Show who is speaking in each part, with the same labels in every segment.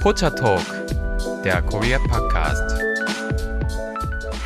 Speaker 1: Pocha Talk, der Korea Podcast.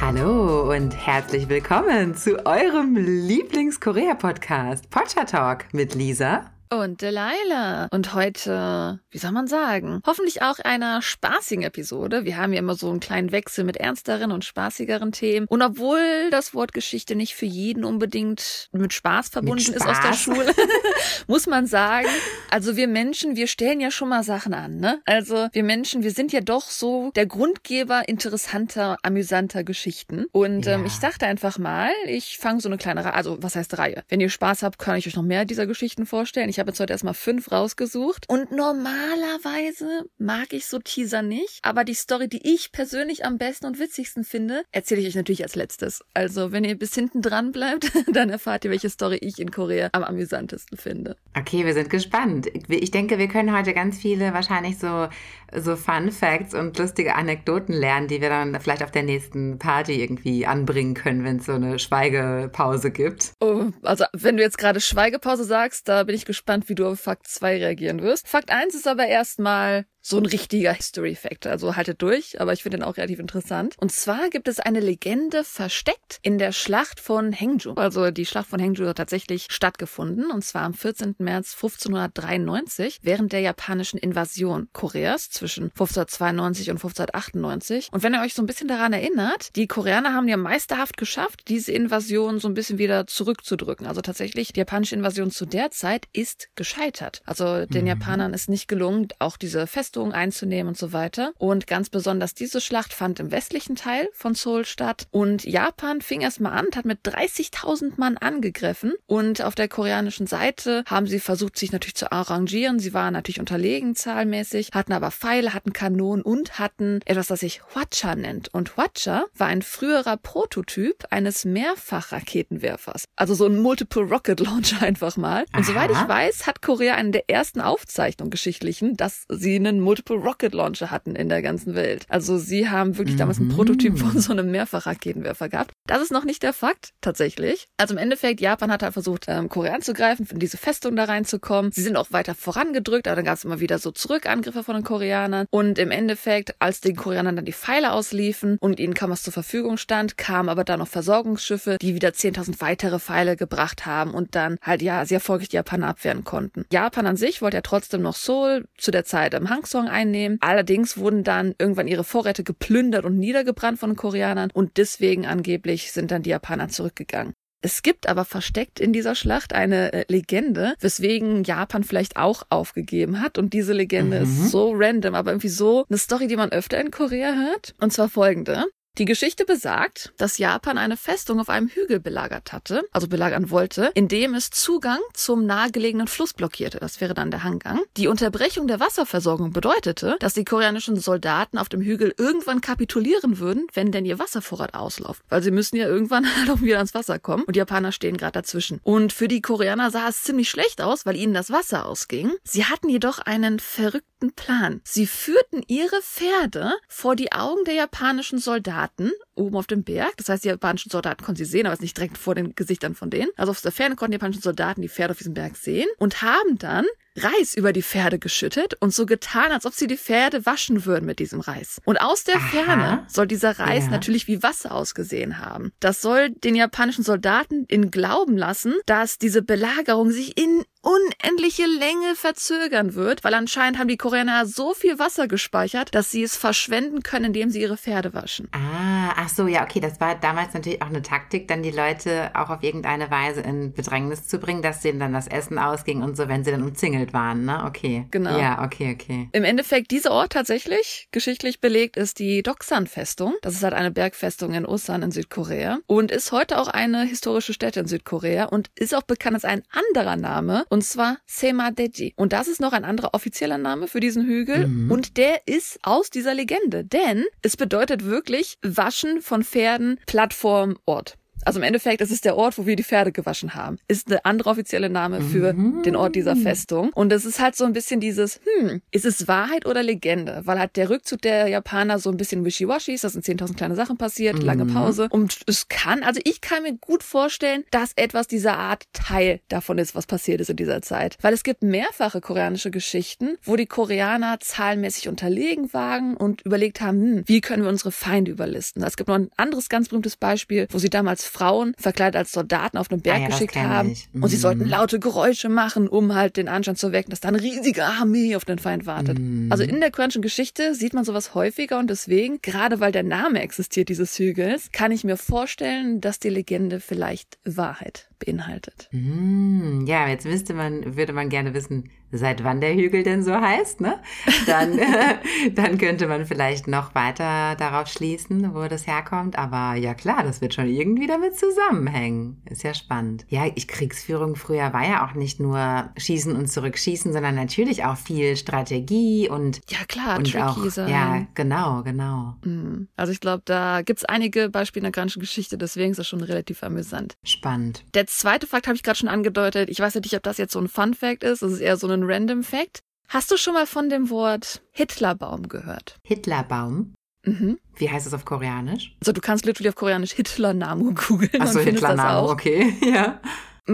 Speaker 2: Hallo und herzlich willkommen zu eurem Lieblings-Korea-Podcast Pocha Talk mit Lisa
Speaker 3: und Delilah. Und heute, wie soll man sagen, hoffentlich auch einer spaßigen Episode. Wir haben ja immer so einen kleinen Wechsel mit ernsteren und spaßigeren Themen. Und obwohl das Wort Geschichte nicht für jeden unbedingt mit Spaß verbunden mit Spaß. ist aus der Schule, muss man sagen, also wir Menschen, wir stellen ja schon mal Sachen an, ne? Also wir Menschen, wir sind ja doch so der Grundgeber interessanter, amüsanter Geschichten. Und ja. ähm, ich dachte einfach mal, ich fange so eine kleine Reihe, also was heißt Reihe? Wenn ihr Spaß habt, kann ich euch noch mehr dieser Geschichten vorstellen. Ich habe jetzt heute erstmal fünf rausgesucht. Und normalerweise mag ich so Teaser nicht. Aber die Story, die ich persönlich am besten und witzigsten finde, erzähle ich euch natürlich als letztes. Also, wenn ihr bis hinten dran bleibt, dann erfahrt ihr, welche Story ich in Korea am amüsantesten finde.
Speaker 2: Okay, wir sind gespannt. Ich denke, wir können heute ganz viele wahrscheinlich so, so Fun Facts und lustige Anekdoten lernen, die wir dann vielleicht auf der nächsten Party irgendwie anbringen können, wenn es so eine Schweigepause gibt.
Speaker 3: Oh, also wenn du jetzt gerade Schweigepause sagst, da bin ich gespannt wie du auf Fakt 2 reagieren wirst. Fakt 1 ist aber erstmal so ein richtiger History Fact. Also haltet durch, aber ich finde den auch relativ interessant. Und zwar gibt es eine Legende versteckt in der Schlacht von Hengju. Also die Schlacht von Hengju hat tatsächlich stattgefunden und zwar am 14. März 1593 während der japanischen Invasion Koreas zwischen 1592 und 1598. Und wenn ihr euch so ein bisschen daran erinnert, die Koreaner haben ja meisterhaft geschafft, diese Invasion so ein bisschen wieder zurückzudrücken. Also tatsächlich, die japanische Invasion zu der Zeit ist gescheitert. Also den mhm. Japanern ist nicht gelungen, auch diese Fest Festung einzunehmen und so weiter. Und ganz besonders diese Schlacht fand im westlichen Teil von Seoul statt. Und Japan fing erstmal an und hat mit 30.000 Mann angegriffen. Und auf der koreanischen Seite haben sie versucht, sich natürlich zu arrangieren. Sie waren natürlich unterlegen zahlmäßig, hatten aber Pfeile, hatten Kanonen und hatten etwas, das sich Hwacha nennt. Und Hwacha war ein früherer Prototyp eines Mehrfachraketenwerfers. Also so ein Multiple Rocket Launcher einfach mal. Und Aha. soweit ich weiß, hat Korea eine der ersten Aufzeichnungen geschichtlichen, dass sie einen Multiple Rocket Launcher hatten in der ganzen Welt. Also sie haben wirklich damals einen Prototyp von so einem Mehrfachraketenwerfer gehabt. Das ist noch nicht der Fakt, tatsächlich. Also im Endeffekt, Japan hat halt versucht, ähm, Korea anzugreifen, in diese Festung da reinzukommen. Sie sind auch weiter vorangedrückt, aber dann gab es immer wieder so Zurückangriffe von den Koreanern. Und im Endeffekt, als den Koreanern dann die Pfeile ausliefen und ihnen kaum was zur Verfügung stand, kamen aber dann noch Versorgungsschiffe, die wieder 10.000 weitere Pfeile gebracht haben und dann halt ja sehr erfolgreich die Japaner abwehren konnten. Japan an sich wollte ja trotzdem noch Seoul zu der Zeit im Hang Song einnehmen. Allerdings wurden dann irgendwann ihre Vorräte geplündert und niedergebrannt von den Koreanern und deswegen angeblich sind dann die Japaner zurückgegangen. Es gibt aber versteckt in dieser Schlacht eine äh, Legende, weswegen Japan vielleicht auch aufgegeben hat. Und diese Legende mhm. ist so random, aber irgendwie so eine Story, die man öfter in Korea hört. Und zwar folgende. Die Geschichte besagt, dass Japan eine Festung auf einem Hügel belagert hatte, also belagern wollte, indem es Zugang zum nahegelegenen Fluss blockierte. Das wäre dann der Hanggang. Die Unterbrechung der Wasserversorgung bedeutete, dass die koreanischen Soldaten auf dem Hügel irgendwann kapitulieren würden, wenn denn ihr Wasservorrat ausläuft. Weil sie müssen ja irgendwann halt auch wieder ans Wasser kommen und die Japaner stehen gerade dazwischen. Und für die Koreaner sah es ziemlich schlecht aus, weil ihnen das Wasser ausging. Sie hatten jedoch einen verrückten Plan. Sie führten ihre Pferde vor die Augen der japanischen Soldaten Soldaten oben auf dem Berg. Das heißt, die japanischen Soldaten konnten sie sehen, aber es nicht direkt vor den Gesichtern von denen. Also aus der Ferne konnten die japanischen Soldaten die Pferde auf diesem Berg sehen und haben dann Reis über die Pferde geschüttet und so getan, als ob sie die Pferde waschen würden mit diesem Reis. Und aus der Aha. Ferne soll dieser Reis ja. natürlich wie Wasser ausgesehen haben. Das soll den japanischen Soldaten in Glauben lassen, dass diese Belagerung sich in unendliche Länge verzögern wird, weil anscheinend haben die Koreaner so viel Wasser gespeichert, dass sie es verschwenden können, indem sie ihre Pferde waschen.
Speaker 2: Ah, ach so, ja, okay, das war damals natürlich auch eine Taktik, dann die Leute auch auf irgendeine Weise in Bedrängnis zu bringen, dass denen dann das Essen ausging und so, wenn sie dann umzingelt waren, ne? Okay.
Speaker 3: Genau.
Speaker 2: Ja, okay, okay.
Speaker 3: Im Endeffekt, dieser Ort tatsächlich, geschichtlich belegt, ist die Doksan-Festung. Das ist halt eine Bergfestung in Ulsan in Südkorea und ist heute auch eine historische Stätte in Südkorea und ist auch bekannt als ein anderer Name und zwar Semadeji. Und das ist noch ein anderer offizieller Name für diesen Hügel. Mhm. Und der ist aus dieser Legende. Denn es bedeutet wirklich Waschen von Pferden, Plattform, Ort. Also im Endeffekt, es ist der Ort, wo wir die Pferde gewaschen haben. Ist eine andere offizielle Name für mhm. den Ort dieser Festung. Und es ist halt so ein bisschen dieses, hm, ist es Wahrheit oder Legende? Weil halt der Rückzug der Japaner so ein bisschen wishy-washy ist, da sind 10.000 kleine Sachen passiert, mhm. lange Pause. Und es kann, also ich kann mir gut vorstellen, dass etwas dieser Art Teil davon ist, was passiert ist in dieser Zeit. Weil es gibt mehrfache koreanische Geschichten, wo die Koreaner zahlenmäßig unterlegen waren und überlegt haben, hm, wie können wir unsere Feinde überlisten? Es gibt noch ein anderes ganz berühmtes Beispiel, wo sie damals Frauen verkleidet als Soldaten auf einen Berg ah ja, geschickt haben mhm. und sie sollten laute Geräusche machen, um halt den Anschein zu wecken, dass da eine riesige Armee auf den Feind wartet. Mhm. Also in der koreanischen Geschichte sieht man sowas häufiger und deswegen, gerade weil der Name existiert dieses Hügels, kann ich mir vorstellen, dass die Legende vielleicht Wahrheit beinhaltet.
Speaker 2: Mm, ja, jetzt müsste man, würde man gerne wissen, seit wann der Hügel denn so heißt, ne? Dann, dann könnte man vielleicht noch weiter darauf schließen, wo das herkommt. Aber ja klar, das wird schon irgendwie damit zusammenhängen. Ist ja spannend. Ja, ich Kriegsführung früher war ja auch nicht nur Schießen und Zurückschießen, sondern natürlich auch viel Strategie und
Speaker 3: ja klar,
Speaker 2: und auch, sein. Ja, genau, genau.
Speaker 3: Mhm. Also ich glaube, da gibt's einige Beispiele in der ganzen Geschichte, deswegen ist das schon relativ amüsant.
Speaker 2: Spannend.
Speaker 3: Der zweite Fakt habe ich gerade schon angedeutet. Ich weiß nicht, ob das jetzt so ein Fun Fact ist. Das ist eher so Random Fact. Hast du schon mal von dem Wort Hitlerbaum gehört?
Speaker 2: Hitlerbaum? Mhm. Wie heißt es auf Koreanisch?
Speaker 3: Also du kannst literally auf Koreanisch Hitlernamu googeln.
Speaker 2: Achso, Hitlernamu, okay, ja.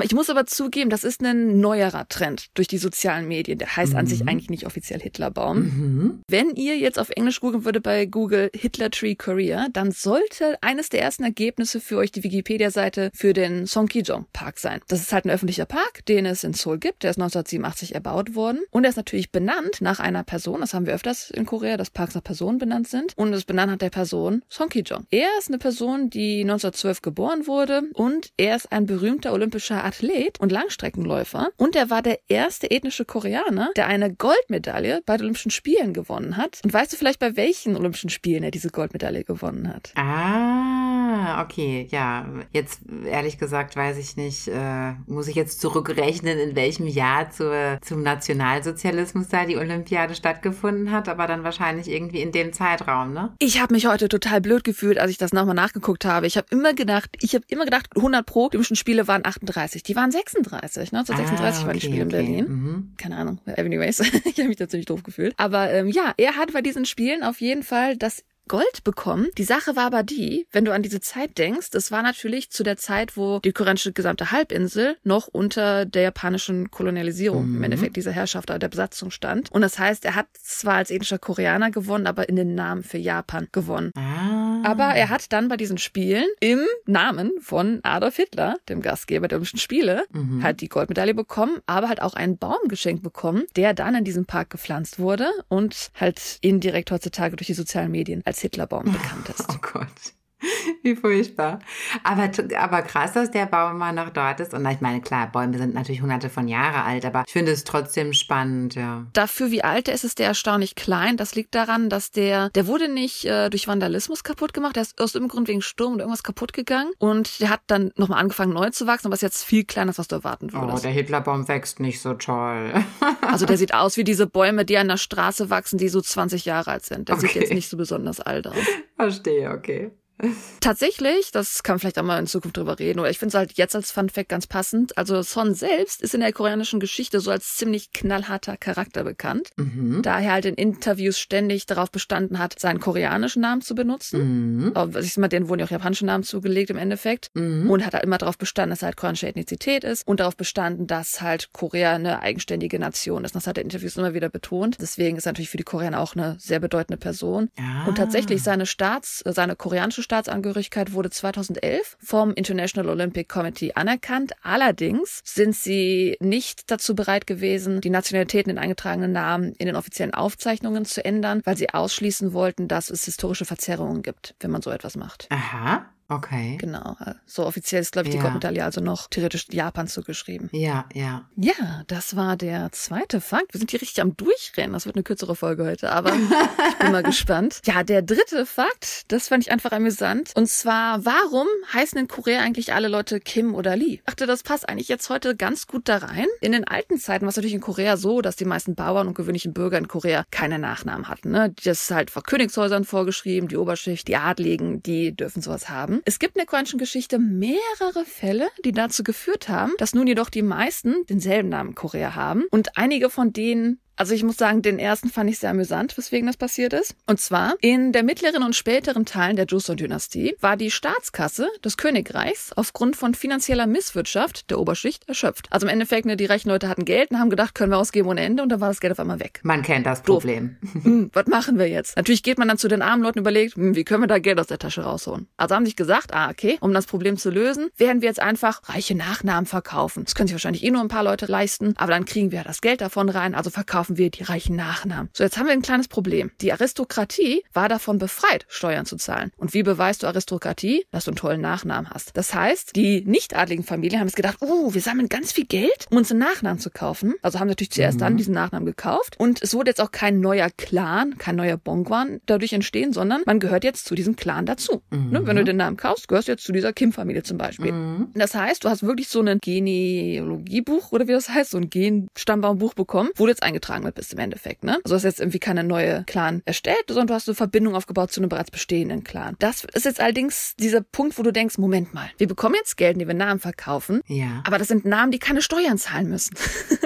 Speaker 3: Ich muss aber zugeben, das ist ein neuerer Trend durch die sozialen Medien. Der heißt mhm. an sich mhm. eigentlich nicht offiziell Hitlerbaum. Mhm. Wenn ihr jetzt auf Englisch googeln würde bei Google Hitler Tree Korea, dann sollte eines der ersten Ergebnisse für euch die Wikipedia-Seite für den Songkijong Park sein. Das ist halt ein öffentlicher Park, den es in Seoul gibt. Der ist 1987 erbaut worden. Und er ist natürlich benannt nach einer Person. Das haben wir öfters in Korea, dass Parks nach Personen benannt sind. Und es benannt hat der Person Songkijong. Er ist eine Person, die 1912 geboren wurde und er ist ein berühmter olympischer Athlet und Langstreckenläufer und er war der erste ethnische Koreaner, der eine Goldmedaille bei den Olympischen Spielen gewonnen hat. Und weißt du vielleicht, bei welchen Olympischen Spielen er diese Goldmedaille gewonnen hat?
Speaker 2: Ah, okay, ja. Jetzt ehrlich gesagt weiß ich nicht, äh, muss ich jetzt zurückrechnen, in welchem Jahr zur, zum Nationalsozialismus da die Olympiade stattgefunden hat, aber dann wahrscheinlich irgendwie in dem Zeitraum, ne?
Speaker 3: Ich habe mich heute total blöd gefühlt, als ich das nochmal nachgeguckt habe. Ich habe immer gedacht, ich habe immer gedacht, 100 Pro, die Olympischen Spiele waren 38. 36. Die waren 36. 1936 ah, okay, waren die Spiele okay. in Berlin. Mhm. Keine Ahnung. Anyways, ich habe mich da ziemlich doof gefühlt. Aber ähm, ja, er hat bei diesen Spielen auf jeden Fall das Gold bekommen. Die Sache war aber die, wenn du an diese Zeit denkst, es war natürlich zu der Zeit, wo die koreanische gesamte Halbinsel noch unter der japanischen Kolonialisierung, mhm. im Endeffekt dieser Herrschaft der Besatzung stand. Und das heißt, er hat zwar als ethnischer Koreaner gewonnen, aber in den Namen für Japan gewonnen. Ah. Aber er hat dann bei diesen Spielen im Namen von Adolf Hitler, dem Gastgeber der Olympischen Spiele, mhm. halt die Goldmedaille bekommen, aber halt auch einen Baum geschenkt bekommen, der dann in diesem Park gepflanzt wurde und halt indirekt heutzutage durch die sozialen Medien als Hitlerbaum bekannt ist.
Speaker 2: Oh Gott. Wie furchtbar. Aber, aber krass, dass der Baum immer noch dort ist. Und ich meine, klar, Bäume sind natürlich hunderte von Jahre alt, aber ich finde es trotzdem spannend, ja.
Speaker 3: Dafür, wie alt er ist, ist der erstaunlich klein. Das liegt daran, dass der, der wurde nicht äh, durch Vandalismus kaputt gemacht. Der ist aus irgendeinem Grund wegen Sturm oder irgendwas kaputt gegangen. Und der hat dann nochmal angefangen, neu zu wachsen, aber ist jetzt viel kleiner, als was du erwarten würdest.
Speaker 2: Oh, der Hitlerbaum wächst nicht so toll.
Speaker 3: also der sieht aus wie diese Bäume, die an der Straße wachsen, die so 20 Jahre alt sind. Der okay. sieht jetzt nicht so besonders alt aus.
Speaker 2: Verstehe, okay.
Speaker 3: Tatsächlich, das kann man vielleicht auch mal in Zukunft drüber reden, oder ich finde es halt jetzt als Fun Fact ganz passend. Also Son selbst ist in der koreanischen Geschichte so als ziemlich knallharter Charakter bekannt, mhm. da er halt in Interviews ständig darauf bestanden hat, seinen koreanischen Namen zu benutzen. Mhm. Aber ich sag mal, denen wurden ja auch japanische Namen zugelegt im Endeffekt. Mhm. Und hat halt immer darauf bestanden, dass er halt koreanische Ethnizität ist und darauf bestanden, dass halt Korea eine eigenständige Nation ist. Das hat er in Interviews immer wieder betont. Deswegen ist er natürlich für die Koreaner auch eine sehr bedeutende Person. Ah. Und tatsächlich seine Staats, seine koreanische Staatsangehörigkeit wurde 2011 vom International Olympic Committee anerkannt. Allerdings sind sie nicht dazu bereit gewesen, die Nationalitäten in eingetragenen Namen in den offiziellen Aufzeichnungen zu ändern, weil sie ausschließen wollten, dass es historische Verzerrungen gibt, wenn man so etwas macht.
Speaker 2: Aha. Okay.
Speaker 3: Genau. So offiziell ist, glaube ich, ja. die Goldmedaille also noch theoretisch Japan zugeschrieben.
Speaker 2: Ja, ja.
Speaker 3: Ja, das war der zweite Fakt. Wir sind hier richtig am Durchrennen. Das wird eine kürzere Folge heute, aber ich bin mal gespannt. Ja, der dritte Fakt, das fand ich einfach amüsant. Und zwar, warum heißen in Korea eigentlich alle Leute Kim oder Lee? Ich dachte, das passt eigentlich jetzt heute ganz gut da rein. In den alten Zeiten war es natürlich in Korea so, dass die meisten Bauern und gewöhnlichen Bürger in Korea keine Nachnamen hatten. Ne? Das ist halt vor Königshäusern vorgeschrieben, die Oberschicht, die Adligen, die dürfen sowas haben. Es gibt in der koreanischen Geschichte mehrere Fälle, die dazu geführt haben, dass nun jedoch die meisten denselben Namen Korea haben und einige von denen also ich muss sagen, den ersten fand ich sehr amüsant, weswegen das passiert ist. Und zwar in der mittleren und späteren Teilen der Joseon-Dynastie war die Staatskasse des Königreichs aufgrund von finanzieller Misswirtschaft der Oberschicht erschöpft. Also im Endeffekt, ne, die reichen Leute hatten Geld und haben gedacht, können wir ausgeben ohne Ende und dann war das Geld auf einmal weg.
Speaker 2: Man kennt das Problem.
Speaker 3: Hm, was machen wir jetzt? Natürlich geht man dann zu den armen Leuten und überlegt, hm, wie können wir da Geld aus der Tasche rausholen? Also haben sich gesagt, ah, okay, um das Problem zu lösen, werden wir jetzt einfach reiche Nachnamen verkaufen. Das können sich wahrscheinlich eh nur ein paar Leute leisten, aber dann kriegen wir das Geld davon rein, also verkaufen kaufen wir die reichen Nachnamen. So, jetzt haben wir ein kleines Problem. Die Aristokratie war davon befreit, Steuern zu zahlen. Und wie beweist du Aristokratie? Dass du einen tollen Nachnamen hast. Das heißt, die nichtadligen Familien haben jetzt gedacht, oh, wir sammeln ganz viel Geld, um uns einen Nachnamen zu kaufen. Also haben natürlich zuerst mhm. dann diesen Nachnamen gekauft. Und es wurde jetzt auch kein neuer Clan, kein neuer Bongwan dadurch entstehen, sondern man gehört jetzt zu diesem Clan dazu. Mhm. Ne? Wenn du den Namen kaufst, gehörst du jetzt zu dieser Kim-Familie zum Beispiel. Mhm. Das heißt, du hast wirklich so ein Genealogiebuch oder wie das heißt, so ein Gen-Stammbaumbuch bekommen, wo du jetzt eingetragen eingetragen bist im Endeffekt. Ne? Also du hast jetzt irgendwie keine neue Clan erstellt, sondern du hast eine Verbindung aufgebaut zu einem bereits bestehenden Clan. Das ist jetzt allerdings dieser Punkt, wo du denkst, Moment mal, wir bekommen jetzt Geld, die wir Namen verkaufen,
Speaker 2: ja.
Speaker 3: aber das sind Namen, die keine Steuern zahlen müssen.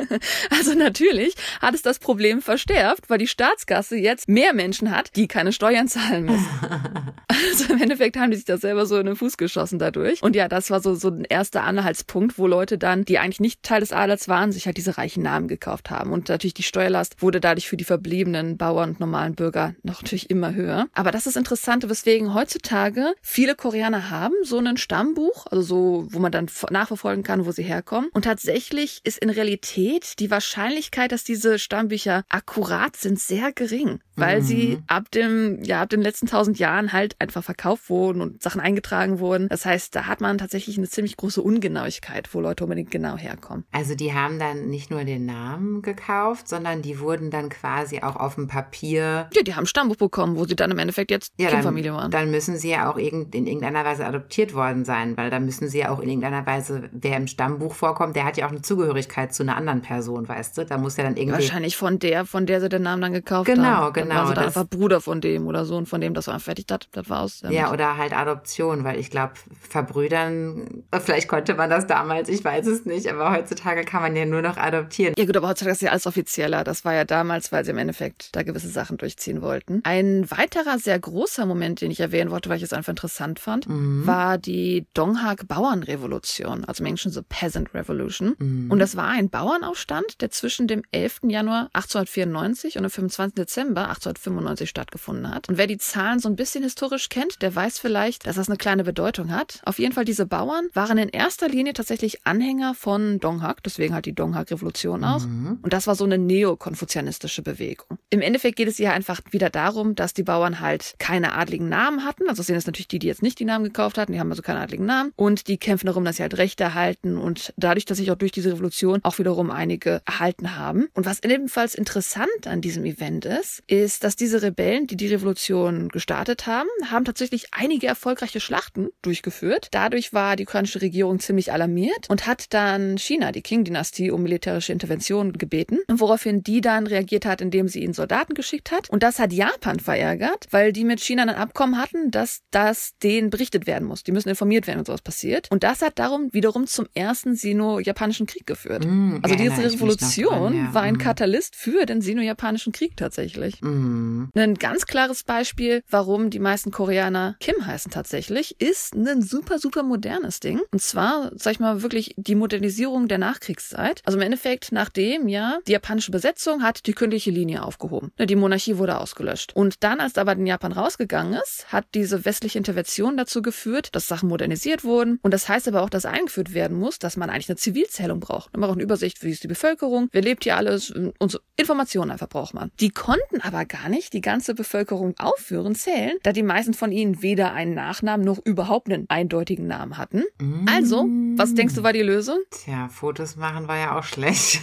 Speaker 3: also natürlich hat es das Problem verstärkt, weil die Staatskasse jetzt mehr Menschen hat, die keine Steuern zahlen müssen. also im Endeffekt haben die sich das selber so in den Fuß geschossen dadurch. Und ja, das war so, so ein erster Anhaltspunkt, wo Leute dann, die eigentlich nicht Teil des Adels waren, sich halt diese reichen Namen gekauft haben. Und natürlich die Steuerlast wurde dadurch für die verbliebenen Bauern und normalen Bürger noch natürlich immer höher. Aber das ist interessant, weswegen heutzutage viele Koreaner haben so ein Stammbuch, also so, wo man dann nachverfolgen kann, wo sie herkommen. Und tatsächlich ist in Realität die Wahrscheinlichkeit, dass diese Stammbücher akkurat sind, sehr gering, weil mhm. sie ab dem, ja, ab den letzten tausend Jahren halt einfach verkauft wurden und Sachen eingetragen wurden. Das heißt, da hat man tatsächlich eine ziemlich große Ungenauigkeit, wo Leute unbedingt genau herkommen.
Speaker 2: Also die haben dann nicht nur den Namen gekauft, sondern die wurden dann quasi auch auf dem Papier.
Speaker 3: Ja, die haben ein Stammbuch bekommen, wo sie dann im Endeffekt jetzt ja, Kindfamilie
Speaker 2: dann,
Speaker 3: waren.
Speaker 2: Dann müssen sie ja auch in irgendeiner Weise adoptiert worden sein, weil dann müssen sie ja auch in irgendeiner Weise, wer im Stammbuch vorkommt, der hat ja auch eine Zugehörigkeit zu einer anderen Person, weißt du? Da muss ja dann irgendwie.
Speaker 3: Wahrscheinlich von der, von der sie den Namen dann gekauft
Speaker 2: genau,
Speaker 3: haben.
Speaker 2: Genau, genau.
Speaker 3: Also dann einfach Bruder von dem oder Sohn von dem, das war fertig, das, das war's.
Speaker 2: Damit. Ja, oder halt Adoption, weil ich glaube, verbrüdern, vielleicht konnte man das damals, ich weiß es nicht, aber heutzutage kann man ja nur noch adoptieren.
Speaker 3: Ja gut, aber heutzutage ist ja alles offizieller. Das war ja damals, weil sie im Endeffekt da gewisse Sachen durchziehen wollten. Ein weiterer sehr großer Moment, den ich erwähnen wollte, weil ich es einfach interessant fand, mhm. war die Donghak Bauernrevolution, also im Englischen so Peasant Revolution. Mhm. Und das war ein Bauernaufstand, der zwischen dem 11. Januar 1894 und dem 25. Dezember 1895 stattgefunden hat. Und wer die Zahlen so ein bisschen historisch kennt, der weiß vielleicht, dass das eine kleine Bedeutung hat. Auf jeden Fall, diese Bauern waren in erster Linie tatsächlich Anhänger von Donghak, deswegen halt die Donghak-Revolution auch. Mhm. Und das war so eine neokonfuzianistische Bewegung. Im Endeffekt geht es hier einfach wieder darum, dass die Bauern halt keine adligen Namen hatten. Also sind es natürlich die, die jetzt nicht die Namen gekauft hatten, die haben also keine adligen Namen. Und die kämpfen darum, dass sie halt Rechte erhalten und dadurch, dass sich auch durch diese Revolution auch wiederum einige erhalten haben. Und was ebenfalls interessant an diesem Event ist, ist, dass diese Rebellen, die die Revolution gestartet haben, haben tatsächlich einige erfolgreiche Schlachten durchgeführt. Dadurch war die koreanische Regierung ziemlich alarmiert und hat dann China, die Qing-Dynastie, um militärische Intervention gebeten, woraufhin die dann reagiert hat, indem sie ihnen Soldaten geschickt hat. Und das hat Japan verärgert, weil die mit China ein Abkommen hatten, dass das denen berichtet werden muss. Die müssen informiert werden, wenn sowas passiert. Und das hat darum wiederum zum ersten Sino-Japanischen Krieg geführt. Mm, also diese Revolution dran, ja. war ein mm. Katalyst für den Sino-Japanischen Krieg tatsächlich. Mm. Ein ganz klares Beispiel, warum die meisten Koreaner Kim heißen tatsächlich, ist ein super, super modernes Ding. Und zwar, sag ich mal, wirklich die Modernisierung der Nachkriegszeit. Also im Endeffekt, nachdem ja die japanische Besetzung hat die königliche Linie aufgehoben. Ne, die Monarchie wurde ausgelöscht. Und dann, als aber in Japan rausgegangen ist, hat diese westliche Intervention dazu geführt, dass Sachen modernisiert wurden. Und das heißt aber auch, dass eingeführt werden muss, dass man eigentlich eine Zivilzählung braucht. Man braucht eine Übersicht, wie ist die Bevölkerung, wer lebt hier alles und so Informationen einfach braucht man. Die konnten aber gar nicht die ganze Bevölkerung aufführen, zählen, da die meisten von ihnen weder einen Nachnamen noch überhaupt einen eindeutigen Namen hatten. Mm. Also, was denkst du war die Lösung?
Speaker 2: Tja, Fotos machen war ja auch schlecht.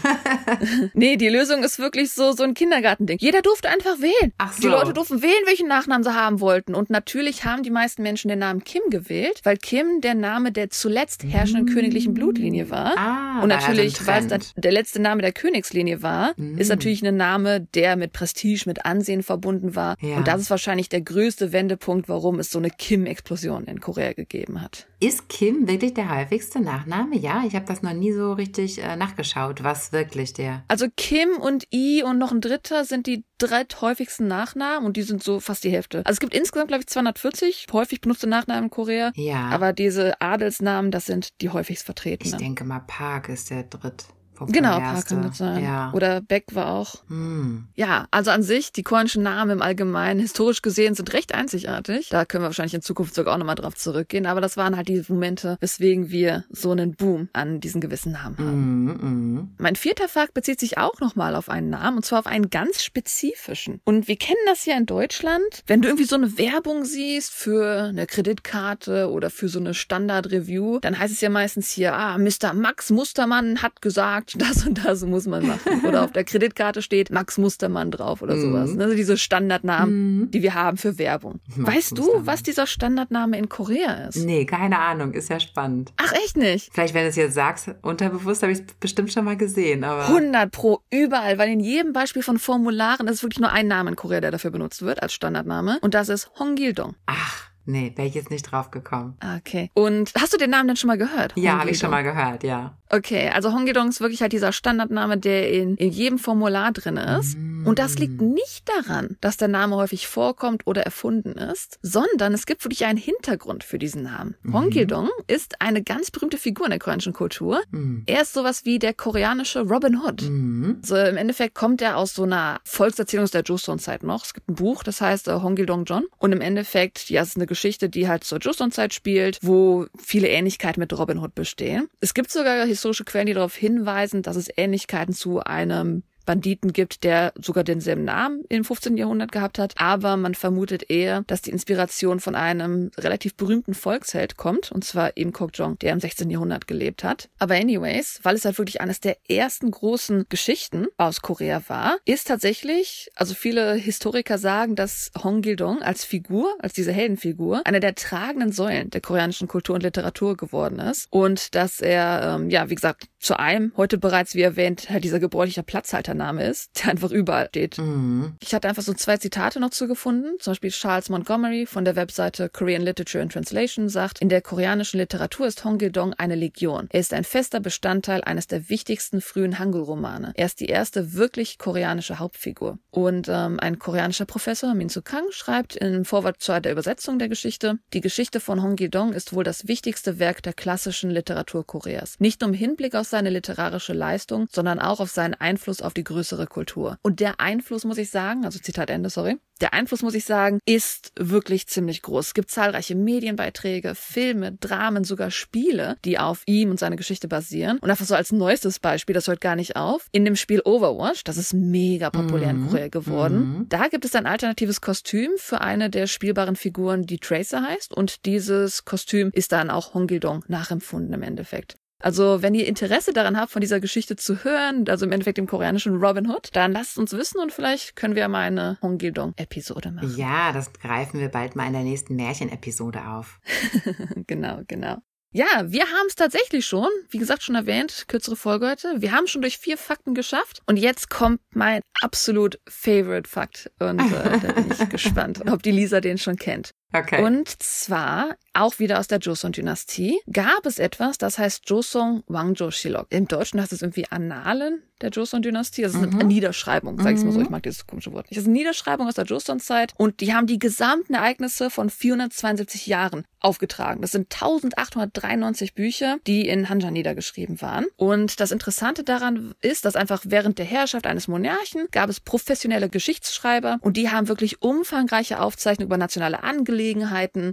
Speaker 3: nee, die Lösung ist wirklich so, so ein Kindergartending. Jeder durfte einfach wählen. Ach so. Die Leute durften wählen, welchen Nachnamen sie haben wollten. Und natürlich haben die meisten Menschen den Namen Kim gewählt, weil Kim der Name der zuletzt herrschenden mm. königlichen Blutlinie war. Ah, und natürlich, weil es der letzte Name der Königslinie war, mm. ist natürlich ein Name, der mit Prestige, mit Ansehen verbunden war. Ja. Und das ist wahrscheinlich der größte Wendepunkt Wendepunkt, warum es so eine Kim-Explosion in Korea gegeben hat.
Speaker 2: Ist Kim wirklich der häufigste Nachname? Ja, ich habe das noch nie so richtig äh, nachgeschaut. Was wirklich der?
Speaker 3: Also Kim und I und noch ein dritter sind die drei häufigsten Nachnamen und die sind so fast die Hälfte. Also es gibt insgesamt, glaube ich, 240 häufig benutzte Nachnamen in Korea.
Speaker 2: Ja.
Speaker 3: Aber diese Adelsnamen, das sind die häufigst
Speaker 2: ich
Speaker 3: vertretenen.
Speaker 2: denke mal, Park ist der dritt.
Speaker 3: Genau,
Speaker 2: Park
Speaker 3: Park kann das sein.
Speaker 2: Ja.
Speaker 3: Oder Beck war auch.
Speaker 2: Hm.
Speaker 3: Ja, also an sich, die koreanischen Namen im Allgemeinen, historisch gesehen, sind recht einzigartig. Da können wir wahrscheinlich in Zukunft sogar auch nochmal drauf zurückgehen. Aber das waren halt die Momente, weswegen wir so einen Boom an diesen gewissen Namen haben.
Speaker 2: Mhm, mhm.
Speaker 3: Mein vierter Fakt bezieht sich auch nochmal auf einen Namen, und zwar auf einen ganz spezifischen. Und wir kennen das ja in Deutschland. Wenn du irgendwie so eine Werbung siehst für eine Kreditkarte oder für so eine Standard-Review, dann heißt es ja meistens hier, ah, Mr. Max Mustermann hat gesagt, das und das muss man machen. Oder auf der Kreditkarte steht Max Mustermann drauf oder sowas. Also diese Standardnamen, die wir haben für Werbung.
Speaker 2: Max
Speaker 3: weißt du,
Speaker 2: Mustermann.
Speaker 3: was dieser Standardname in Korea ist?
Speaker 2: Nee, keine Ahnung. Ist ja spannend.
Speaker 3: Ach, echt nicht?
Speaker 2: Vielleicht, wenn du es jetzt sagst, unterbewusst habe ich es bestimmt schon mal gesehen, aber.
Speaker 3: 100 pro überall, weil in jedem Beispiel von Formularen ist wirklich nur ein Name in Korea, der dafür benutzt wird als Standardname und das ist Hongildong.
Speaker 2: Ach, nee, wäre ich jetzt nicht drauf gekommen.
Speaker 3: Okay. Und hast du den Namen denn schon mal gehört?
Speaker 2: Ja, habe ich schon mal gehört, ja.
Speaker 3: Okay, also Hongildong ist wirklich halt dieser Standardname, der in, in jedem Formular drin ist. Und das liegt nicht daran, dass der Name häufig vorkommt oder erfunden ist, sondern es gibt wirklich einen Hintergrund für diesen Namen. Hongildong ist eine ganz berühmte Figur in der koreanischen Kultur.
Speaker 2: Mhm.
Speaker 3: Er ist sowas wie der koreanische Robin Hood.
Speaker 2: Mhm.
Speaker 3: Also im Endeffekt kommt er aus so einer Volkserzählung aus der Joseon-Zeit noch. Es gibt ein Buch, das heißt äh, Hongildong John. Und im Endeffekt, ja, es ist eine Geschichte, die halt zur Joseon-Zeit spielt, wo viele Ähnlichkeiten mit Robin Hood bestehen. Es gibt sogar historische Quellen, die darauf hinweisen, dass es Ähnlichkeiten zu einem Banditen gibt, der sogar denselben Namen im 15. Jahrhundert gehabt hat. Aber man vermutet eher, dass die Inspiration von einem relativ berühmten Volksheld kommt, und zwar Im Kokjong, der im 16. Jahrhundert gelebt hat. Aber anyways, weil es halt wirklich eines der ersten großen Geschichten aus Korea war, ist tatsächlich, also viele Historiker sagen, dass Hongildong als Figur, als diese Heldenfigur, eine der tragenden Säulen der koreanischen Kultur und Literatur geworden ist. Und dass er, ähm, ja, wie gesagt, zu einem, heute bereits, wie erwähnt, halt dieser gebräuchliche Platzhaltername ist, der einfach überall steht.
Speaker 2: Mhm.
Speaker 3: Ich hatte einfach so zwei Zitate noch zugefunden. Zum Beispiel Charles Montgomery von der Webseite Korean Literature and Translation sagt, in der koreanischen Literatur ist Hongildong eine Legion. Er ist ein fester Bestandteil eines der wichtigsten frühen Hangul-Romane. Er ist die erste wirklich koreanische Hauptfigur. Und ähm, ein koreanischer Professor, Min Soo Kang, schreibt im Vorwort zu der Übersetzung der Geschichte, die Geschichte von Hongildong ist wohl das wichtigste Werk der klassischen Literatur Koreas. Nicht nur im Hinblick auf seine literarische Leistung, sondern auch auf seinen Einfluss auf die größere Kultur. Und der Einfluss, muss ich sagen, also Zitat Ende, sorry, der Einfluss, muss ich sagen, ist wirklich ziemlich groß. Es gibt zahlreiche Medienbeiträge, Filme, Dramen, sogar Spiele, die auf ihm und seine Geschichte basieren. Und einfach so als neuestes Beispiel, das hört gar nicht auf, in dem Spiel Overwatch, das ist mega populär in
Speaker 2: Mhm.
Speaker 3: Korea geworden,
Speaker 2: Mhm.
Speaker 3: da gibt es ein alternatives Kostüm für eine der spielbaren Figuren, die Tracer heißt. Und dieses Kostüm ist dann auch Hongildong nachempfunden im Endeffekt. Also, wenn ihr Interesse daran habt, von dieser Geschichte zu hören, also im Endeffekt dem koreanischen Robin Hood, dann lasst uns wissen und vielleicht können wir mal eine Hongildong-Episode machen.
Speaker 2: Ja, das greifen wir bald mal in der nächsten Märchenepisode auf.
Speaker 3: genau, genau. Ja, wir haben es tatsächlich schon. Wie gesagt, schon erwähnt, kürzere Folge heute. Wir haben schon durch vier Fakten geschafft. Und jetzt kommt mein absolut favorite Fakt. Und äh, da bin ich gespannt, ob die Lisa den schon kennt.
Speaker 2: Okay.
Speaker 3: Und zwar, auch wieder aus der Joseon-Dynastie, gab es etwas, das heißt Joseon Wangjo-Shilok. Im Deutschen heißt es irgendwie Annalen der Joseon-Dynastie. Das ist eine Niederschreibung, sag ich mal so. Ich mag dieses komische Wort nicht. Das ist eine Niederschreibung aus der Joseon-Zeit und die haben die gesamten Ereignisse von 472 Jahren aufgetragen. Das sind 1893 Bücher, die in Hanja niedergeschrieben waren. Und das Interessante daran ist, dass einfach während der Herrschaft eines Monarchen gab es professionelle Geschichtsschreiber und die haben wirklich umfangreiche Aufzeichnungen über nationale Angelegenheiten,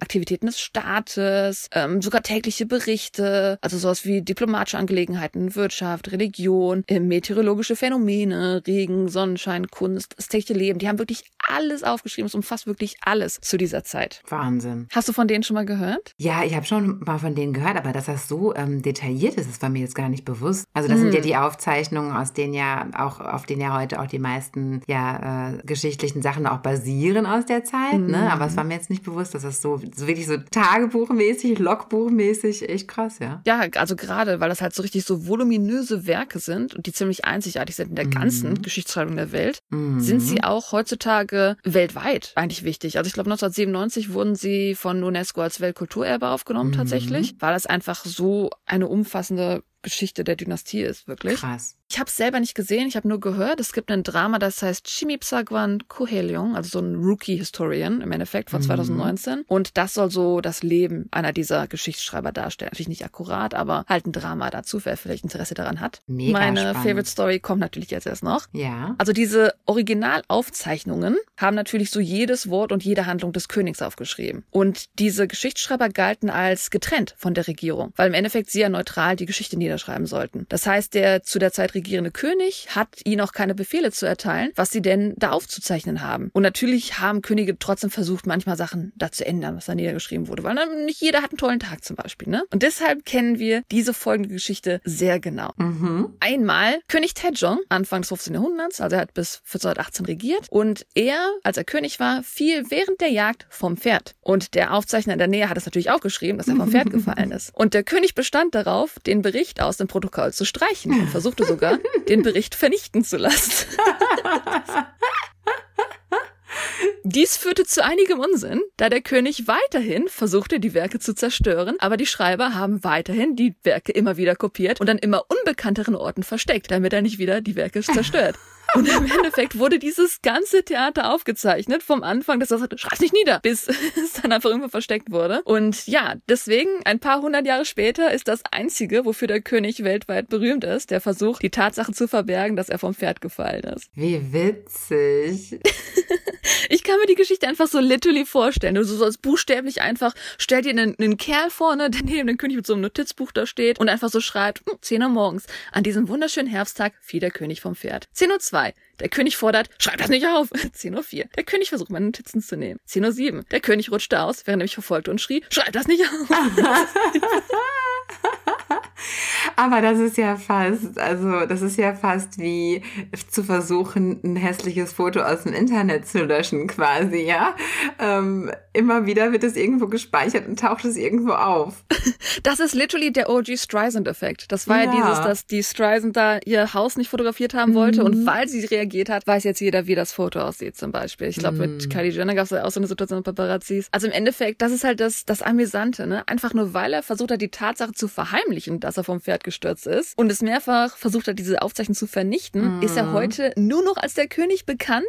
Speaker 3: Aktivitäten des Staates, ähm, sogar tägliche Berichte, also sowas wie diplomatische Angelegenheiten, Wirtschaft, Religion, äh, meteorologische Phänomene, Regen, Sonnenschein, Kunst, das tägliche Leben. Die haben wirklich alles aufgeschrieben. Es umfasst wirklich alles zu dieser Zeit.
Speaker 2: Wahnsinn.
Speaker 3: Hast du von denen schon mal gehört?
Speaker 2: Ja, ich habe schon mal von denen gehört, aber dass das so ähm, detailliert ist, das war mir jetzt gar nicht bewusst. Also das sind
Speaker 3: Mhm.
Speaker 2: ja die Aufzeichnungen, aus denen ja auch, auf denen ja heute auch die meisten ja äh, geschichtlichen Sachen auch basieren aus der Zeit.
Speaker 3: Mhm.
Speaker 2: Ne? Aber es war mir jetzt nicht bewusst, dass das so, so wirklich so Tage Tagebuchmäßig, Logbuchmäßig, echt krass, ja.
Speaker 3: Ja, also gerade, weil das halt so richtig so voluminöse Werke sind und die ziemlich einzigartig sind in der ganzen
Speaker 2: Mhm.
Speaker 3: Geschichtsschreibung der Welt,
Speaker 2: Mhm.
Speaker 3: sind sie auch heutzutage weltweit eigentlich wichtig. Also ich glaube 1997 wurden sie von UNESCO als Weltkulturerbe aufgenommen
Speaker 2: Mhm.
Speaker 3: tatsächlich, weil das einfach so eine umfassende Geschichte der Dynastie ist, wirklich.
Speaker 2: Krass.
Speaker 3: Ich habe es selber nicht gesehen, ich habe nur gehört, es gibt ein Drama, das heißt Chimipsagwan Koheliong, also so ein Rookie-Historian im Endeffekt von
Speaker 2: Mhm.
Speaker 3: 2019. Und das soll so das Leben einer dieser Geschichtsschreiber darstellen. Natürlich nicht akkurat, aber halt ein Drama dazu, wer vielleicht Interesse daran hat.
Speaker 2: Mega
Speaker 3: Meine
Speaker 2: spannend.
Speaker 3: Favorite Story kommt natürlich jetzt erst noch.
Speaker 2: Ja.
Speaker 3: Also diese Originalaufzeichnungen haben natürlich so jedes Wort und jede Handlung des Königs aufgeschrieben. Und diese Geschichtsschreiber galten als getrennt von der Regierung, weil im Endeffekt sie ja neutral die Geschichte niederschreiben sollten. Das heißt, der zu der Zeit regierende König hat ihnen auch keine Befehle zu erteilen, was sie denn da aufzuzeichnen haben. Und natürlich haben Könige trotzdem versucht, manchmal Sachen da zu ändern, was da niedergeschrieben wurde, weil dann nicht jeder hat einen tollen Tag zum Beispiel. Ne? Und deshalb kennen wir diese folgende Geschichte sehr genau.
Speaker 2: Mhm.
Speaker 3: Einmal König Taejong, Anfang des 15. Jahrhunderts, also er hat bis 1418 regiert. Und er, als er König war, fiel während der Jagd vom Pferd. Und der Aufzeichner in der Nähe hat es natürlich auch geschrieben, dass er vom Pferd gefallen ist. Und der König bestand darauf, den Bericht aus dem Protokoll zu streichen und versuchte sogar, den Bericht vernichten zu lassen. Dies führte zu einigem Unsinn, da der König weiterhin versuchte, die Werke zu zerstören, aber die Schreiber haben weiterhin die Werke immer wieder kopiert und an immer unbekannteren Orten versteckt, damit er nicht wieder die Werke zerstört. Und im Endeffekt wurde dieses ganze Theater aufgezeichnet, vom Anfang, dass er sagte, schreib's nicht nieder, bis es dann einfach irgendwo versteckt wurde. Und ja, deswegen, ein paar hundert Jahre später, ist das einzige, wofür der König weltweit berühmt ist, der Versuch, die Tatsache zu verbergen, dass er vom Pferd gefallen ist.
Speaker 2: Wie witzig.
Speaker 3: Ich kann mir die Geschichte einfach so literally vorstellen. Du sollst buchstäblich einfach, stell dir einen, einen Kerl vorne, der neben dem König mit so einem Notizbuch da steht und einfach so schreibt, hm, 10 Uhr morgens, an diesem wunderschönen Herbsttag fiel der König vom Pferd. 10 Uhr 2, der König fordert, schreib das nicht auf. 10 Uhr 4, der König versucht meine Notizen zu nehmen. 10 Uhr 7, der König rutschte aus, während er mich verfolgte und schrie, schreib das nicht auf.
Speaker 2: Aber das ist ja fast, also das ist ja fast wie zu versuchen, ein hässliches Foto aus dem Internet zu löschen, quasi, ja. Ähm, immer wieder wird es irgendwo gespeichert und taucht es irgendwo auf.
Speaker 3: Das ist literally der OG Streisand-Effekt. Das war ja.
Speaker 2: Ja.
Speaker 3: dieses, dass die Streisand da ihr Haus nicht fotografiert haben wollte und weil sie reagiert hat, weiß jetzt jeder, wie das Foto aussieht zum Beispiel. Ich glaube, mit Kylie Jenner gab es ja auch so eine Situation mit Paparazzis. Also im Endeffekt, das ist halt das, das Amüsante, ne? Einfach nur, weil er versucht hat, die Tatsache zu verheimlichen, dass er vom Pferd gestürzt ist und es mehrfach versucht hat, diese Aufzeichnung zu vernichten, ist er heute nur noch als der König bekannt,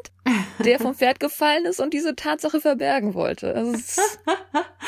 Speaker 3: der vom Pferd gefallen ist und diese Tatsache verbergen wollte. Also es ist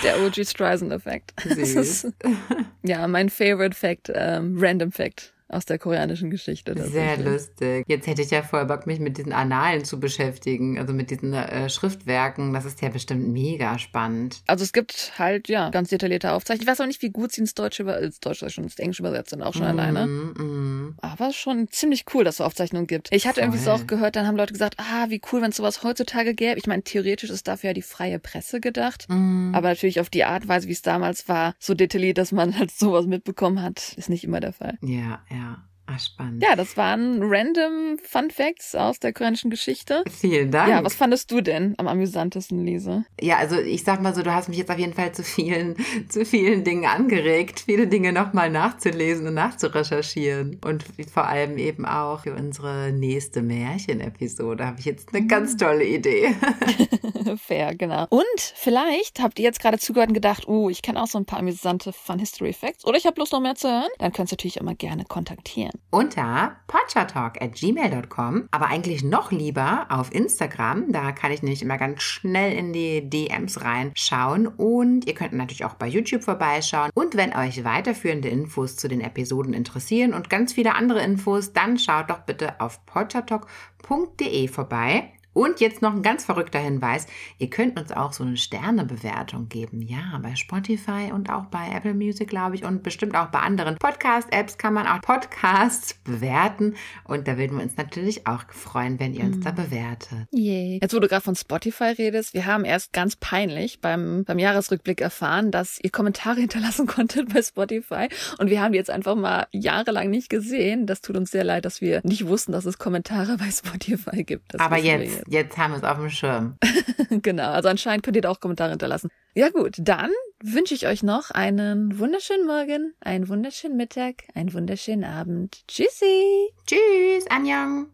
Speaker 3: der OG Streisand-Effekt. Das Ja, mein Favorite Fact, ähm, Random Fact aus der koreanischen Geschichte.
Speaker 2: Sehr lustig. Jetzt hätte ich ja voll Bock, mich mit diesen Annalen zu beschäftigen, also mit diesen äh, Schriftwerken. Das ist ja bestimmt mega spannend.
Speaker 3: Also es gibt halt, ja, ganz detaillierte Aufzeichnungen. Ich weiß auch nicht, wie gut sie ins Deutsche, über, ins Deutsche schon ins Englische übersetzt sind, auch schon alleine.
Speaker 2: Mm, mm.
Speaker 3: Aber schon ziemlich cool, dass es so Aufzeichnungen gibt. Ich hatte irgendwie so
Speaker 2: Voll.
Speaker 3: auch gehört, dann haben Leute gesagt, ah, wie cool, wenn es sowas heutzutage gäbe. Ich meine, theoretisch ist dafür ja die freie Presse gedacht.
Speaker 2: Mm.
Speaker 3: Aber natürlich auf die Art und Weise, wie es damals war, so detailliert, dass man halt sowas mitbekommen hat, ist nicht immer der Fall.
Speaker 2: Ja, ja. Yeah. Ah, spannend.
Speaker 3: Ja, das waren random Fun Facts aus der koreanischen Geschichte.
Speaker 2: Vielen Dank.
Speaker 3: Ja, was fandest du denn am amüsantesten, Lise?
Speaker 2: Ja, also ich sag mal so, du hast mich jetzt auf jeden Fall zu vielen, zu vielen Dingen angeregt, viele Dinge nochmal nachzulesen und nachzurecherchieren. Und vor allem eben auch für unsere nächste Märchenepisode habe ich jetzt eine ganz tolle Idee.
Speaker 3: Fair, genau. Und vielleicht habt ihr jetzt gerade zugehört und gedacht, uh, ich kenne auch so ein paar amüsante Fun History Facts oder ich habe Lust noch mehr zu hören. Dann könnt ihr natürlich immer gerne kontaktieren.
Speaker 2: Unter potchatalk at gmail.com, aber eigentlich noch lieber auf Instagram. Da kann ich nämlich immer ganz schnell in die DMs reinschauen. Und ihr könnt natürlich auch bei YouTube vorbeischauen. Und wenn euch weiterführende Infos zu den Episoden interessieren und ganz viele andere Infos, dann schaut doch bitte auf potchatalk.de vorbei. Und jetzt noch ein ganz verrückter Hinweis. Ihr könnt uns auch so eine Sternebewertung geben. Ja, bei Spotify und auch bei Apple Music, glaube ich. Und bestimmt auch bei anderen Podcast-Apps kann man auch Podcasts bewerten. Und da würden wir uns natürlich auch freuen, wenn ihr uns da bewertet.
Speaker 3: Yay. Jetzt, wo du gerade von Spotify redest, wir haben erst ganz peinlich beim, beim Jahresrückblick erfahren, dass ihr Kommentare hinterlassen konntet bei Spotify. Und wir haben die jetzt einfach mal jahrelang nicht gesehen. Das tut uns sehr leid, dass wir nicht wussten, dass es Kommentare bei Spotify gibt. Das
Speaker 2: Aber
Speaker 3: wir
Speaker 2: Jetzt, haben wir es auf dem Schirm.
Speaker 3: genau, also anscheinend könnt ihr da auch Kommentare hinterlassen. Ja gut, dann wünsche ich euch noch einen wunderschönen Morgen, einen wunderschönen Mittag, einen wunderschönen Abend. Tschüssi.
Speaker 2: Tschüss, Anjang.